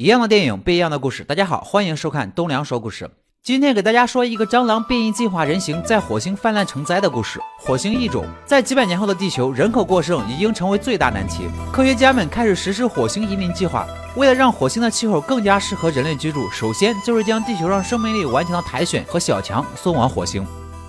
一样的电影，不一样的故事。大家好，欢迎收看东梁说故事。今天给大家说一个蟑螂变异进化人形，在火星泛滥成灾的故事。火星异种在几百年后的地球，人口过剩已经成为最大难题。科学家们开始实施火星移民计划。为了让火星的气候更加适合人类居住，首先就是将地球上生命力顽强的苔藓和小强送往火星。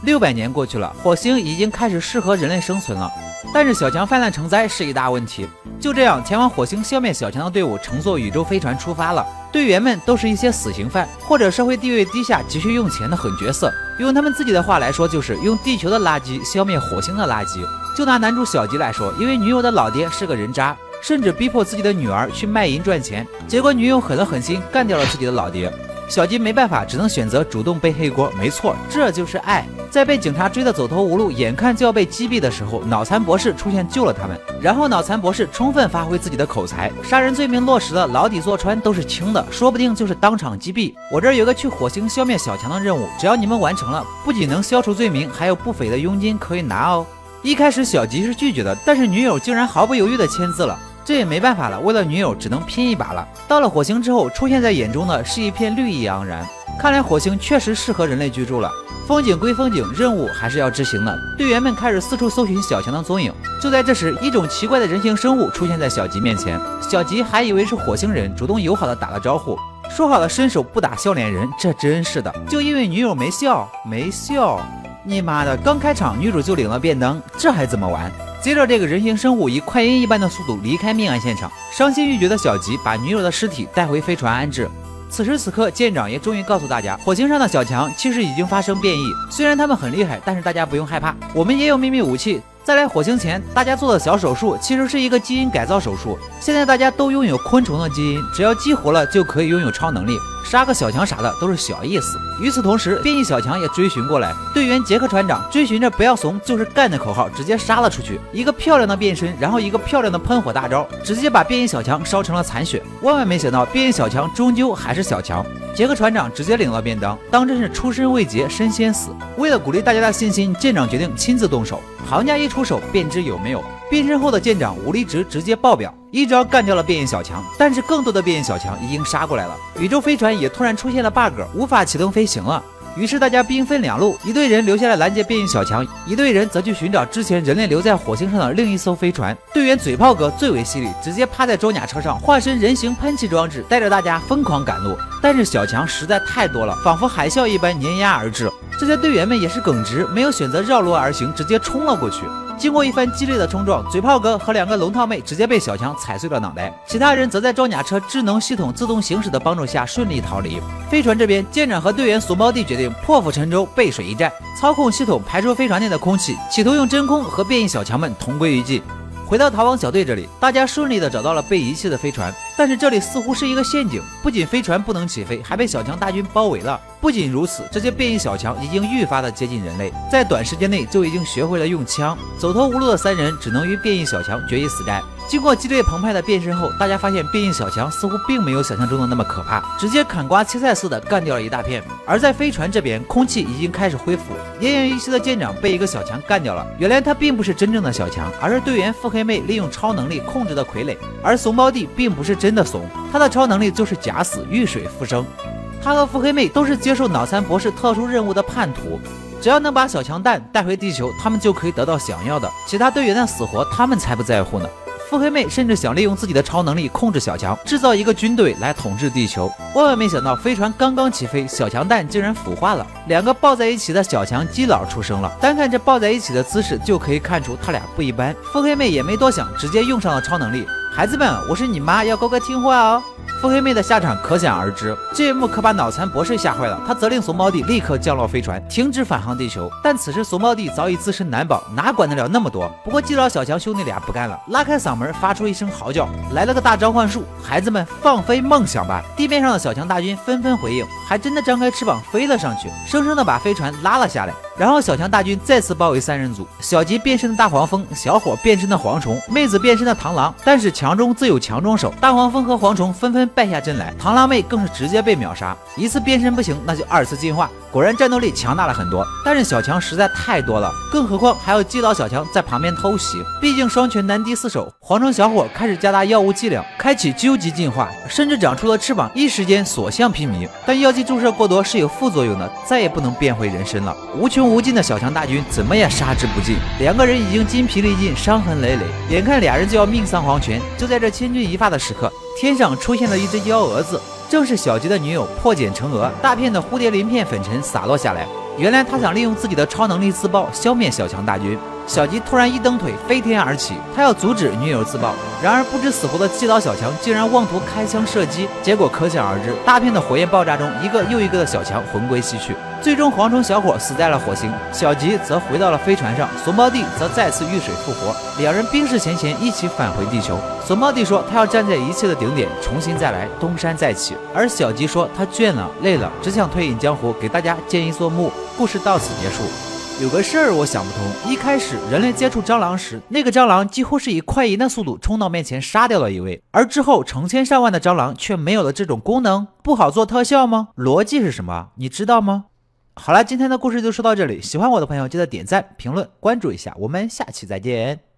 六百年过去了，火星已经开始适合人类生存了。但是小强泛滥成灾是一大问题。就这样，前往火星消灭小强的队伍乘坐宇宙飞船出发了。队员们都是一些死刑犯或者社会地位低下、急需用钱的狠角色。用他们自己的话来说，就是用地球的垃圾消灭火星的垃圾。就拿男主小吉来说，因为女友的老爹是个人渣，甚至逼迫自己的女儿去卖淫赚钱，结果女友狠了狠心，干掉了自己的老爹。小吉没办法，只能选择主动背黑锅。没错，这就是爱。在被警察追得走投无路，眼看就要被击毙的时候，脑残博士出现救了他们。然后脑残博士充分发挥自己的口才，杀人罪名落实了，牢底坐穿都是轻的，说不定就是当场击毙。我这儿有个去火星消灭小强的任务，只要你们完成了，不仅能消除罪名，还有不菲的佣金可以拿哦。一开始小吉是拒绝的，但是女友竟然毫不犹豫的签字了。这也没办法了，为了女友只能拼一把了。到了火星之后，出现在眼中的是一片绿意盎然，看来火星确实适合人类居住了。风景归风景，任务还是要执行的。队员们开始四处搜寻小强的踪影。就在这时，一种奇怪的人形生物出现在小吉面前。小吉还以为是火星人，主动友好的打了招呼，说好了伸手不打笑脸人。这真是的，就因为女友没笑，没笑，你妈的！刚开场女主就领了便当，这还怎么玩？接着，这个人形生物以快银一般的速度离开命案现场。伤心欲绝的小吉把女友的尸体带回飞船安置。此时此刻，舰长也终于告诉大家，火星上的小强其实已经发生变异。虽然他们很厉害，但是大家不用害怕，我们也有秘密武器。在来火星前，大家做的小手术其实是一个基因改造手术。现在大家都拥有昆虫的基因，只要激活了就可以拥有超能力，杀个小强啥的都是小意思。与此同时，变异小强也追寻过来，队员杰克船长追寻着“不要怂，就是干”的口号，直接杀了出去。一个漂亮的变身，然后一个漂亮的喷火大招，直接把变异小强烧成了残血。万万没想到，变异小强终究还是小强。杰克船长直接领了便当，当真是出身未捷身先死。为了鼓励大家的信心，舰长决定亲自动手。行家一出手便知有没有。变身后的舰长武力值直接爆表，一招干掉了变异小强。但是更多的变异小强已经杀过来了，宇宙飞船也突然出现了 bug，无法启动飞行了。于是大家兵分两路，一队人留下来拦截变异小强，一队人则去寻找之前人类留在火星上的另一艘飞船。队员嘴炮哥最为犀利，直接趴在装甲车上化身人形喷气装置，带着大家疯狂赶路。但是小强实在太多了，仿佛海啸一般碾压而至。这些队员们也是耿直，没有选择绕路而行，直接冲了过去。经过一番激烈的冲撞，嘴炮哥和两个龙套妹直接被小强踩碎了脑袋，其他人则在装甲车智能系统自动行驶的帮助下顺利逃离。飞船这边，舰长和队员怂包弟决定破釜沉舟，背水一战。操控系统排出飞船内的空气，企图用真空和变异小强们同归于尽。回到逃亡小队这里，大家顺利的找到了被遗弃的飞船，但是这里似乎是一个陷阱，不仅飞船不能起飞，还被小强大军包围了。不仅如此，这些变异小强已经愈发的接近人类，在短时间内就已经学会了用枪。走投无路的三人只能与变异小强决一死战。经过激烈澎湃的变身后，大家发现变异小强似乎并没有想象中的那么可怕，直接砍瓜切菜似的干掉了一大片。而在飞船这边，空气已经开始恢复，奄奄一息的舰长被一个小强干掉了。原来他并不是真正的小强，而是队员腹黑妹利用超能力控制的傀儡。而怂包弟并不是真的怂，他的超能力就是假死，遇水复生。他和腹黑妹都是接受脑残博士特殊任务的叛徒，只要能把小强蛋带回地球，他们就可以得到想要的。其他队员的死活，他们才不在乎呢。腹黑妹甚至想利用自己的超能力控制小强，制造一个军队来统治地球。万万没想到，飞船刚刚起飞，小强蛋竟然腐化了，两个抱在一起的小强基佬出生了。单看这抱在一起的姿势，就可以看出他俩不一般。腹黑妹也没多想，直接用上了超能力。孩子们，我是你妈，要乖乖听话哦。腹黑妹的下场可想而知，这一幕可把脑残博士吓坏了。他责令怂包弟立刻降落飞船，停止返航地球。但此时怂包弟早已自身难保，哪管得了那么多？不过基佬小强兄弟俩不干了，拉开嗓门发出一声嚎叫，来了个大召唤术，孩子们放飞梦想吧！地面上的小强大军纷纷回应，还真的张开翅膀飞了上去，生生的把飞船拉了下来。然后小强大军再次包围三人组，小吉变身的大黄蜂，小伙变身的蝗虫，妹子变身的螳螂。但是强中自有强中手，大黄蜂和蝗虫纷纷败下阵来，螳螂妹更是直接被秒杀。一次变身不行，那就二次进化。果然战斗力强大了很多，但是小强实在太多了，更何况还要击倒小强在旁边偷袭。毕竟双拳难敌四手，蝗虫小伙开始加大药物剂量，开启究极进化，甚至长出了翅膀，一时间所向披靡。但药剂注射过多是有副作用的，再也不能变回人身了。无穷用无尽的小强大军怎么也杀之不尽，两个人已经筋疲力尽，伤痕累累，眼看俩人就要命丧黄泉。就在这千钧一发的时刻，天上出现了一只幺蛾子。正是小吉的女友破茧成蛾，大片的蝴蝶鳞片粉尘洒落下来。原来他想利用自己的超能力自爆，消灭小强大军。小吉突然一蹬腿，飞天而起，他要阻止女友自爆。然而不知死活的击倒小强竟然妄图开枪射击，结果可想而知，大片的火焰爆炸中，一个又一个的小强魂归西去。最终，蝗虫小伙死在了火星，小吉则回到了飞船上，怂包弟则再次遇水复活，两人冰释前嫌，一起返回地球。怂包弟说他要站在一切的顶点，重新再来，东山再起。而小吉说他倦了，累了，只想退隐江湖，给大家建一座墓。故事到此结束。有个事儿我想不通，一开始人类接触蟑螂时，那个蟑螂几乎是以快银的速度冲到面前杀掉了一位，而之后成千上万的蟑螂却没有了这种功能，不好做特效吗？逻辑是什么？你知道吗？好了，今天的故事就说到这里，喜欢我的朋友记得点赞、评论、关注一下，我们下期再见。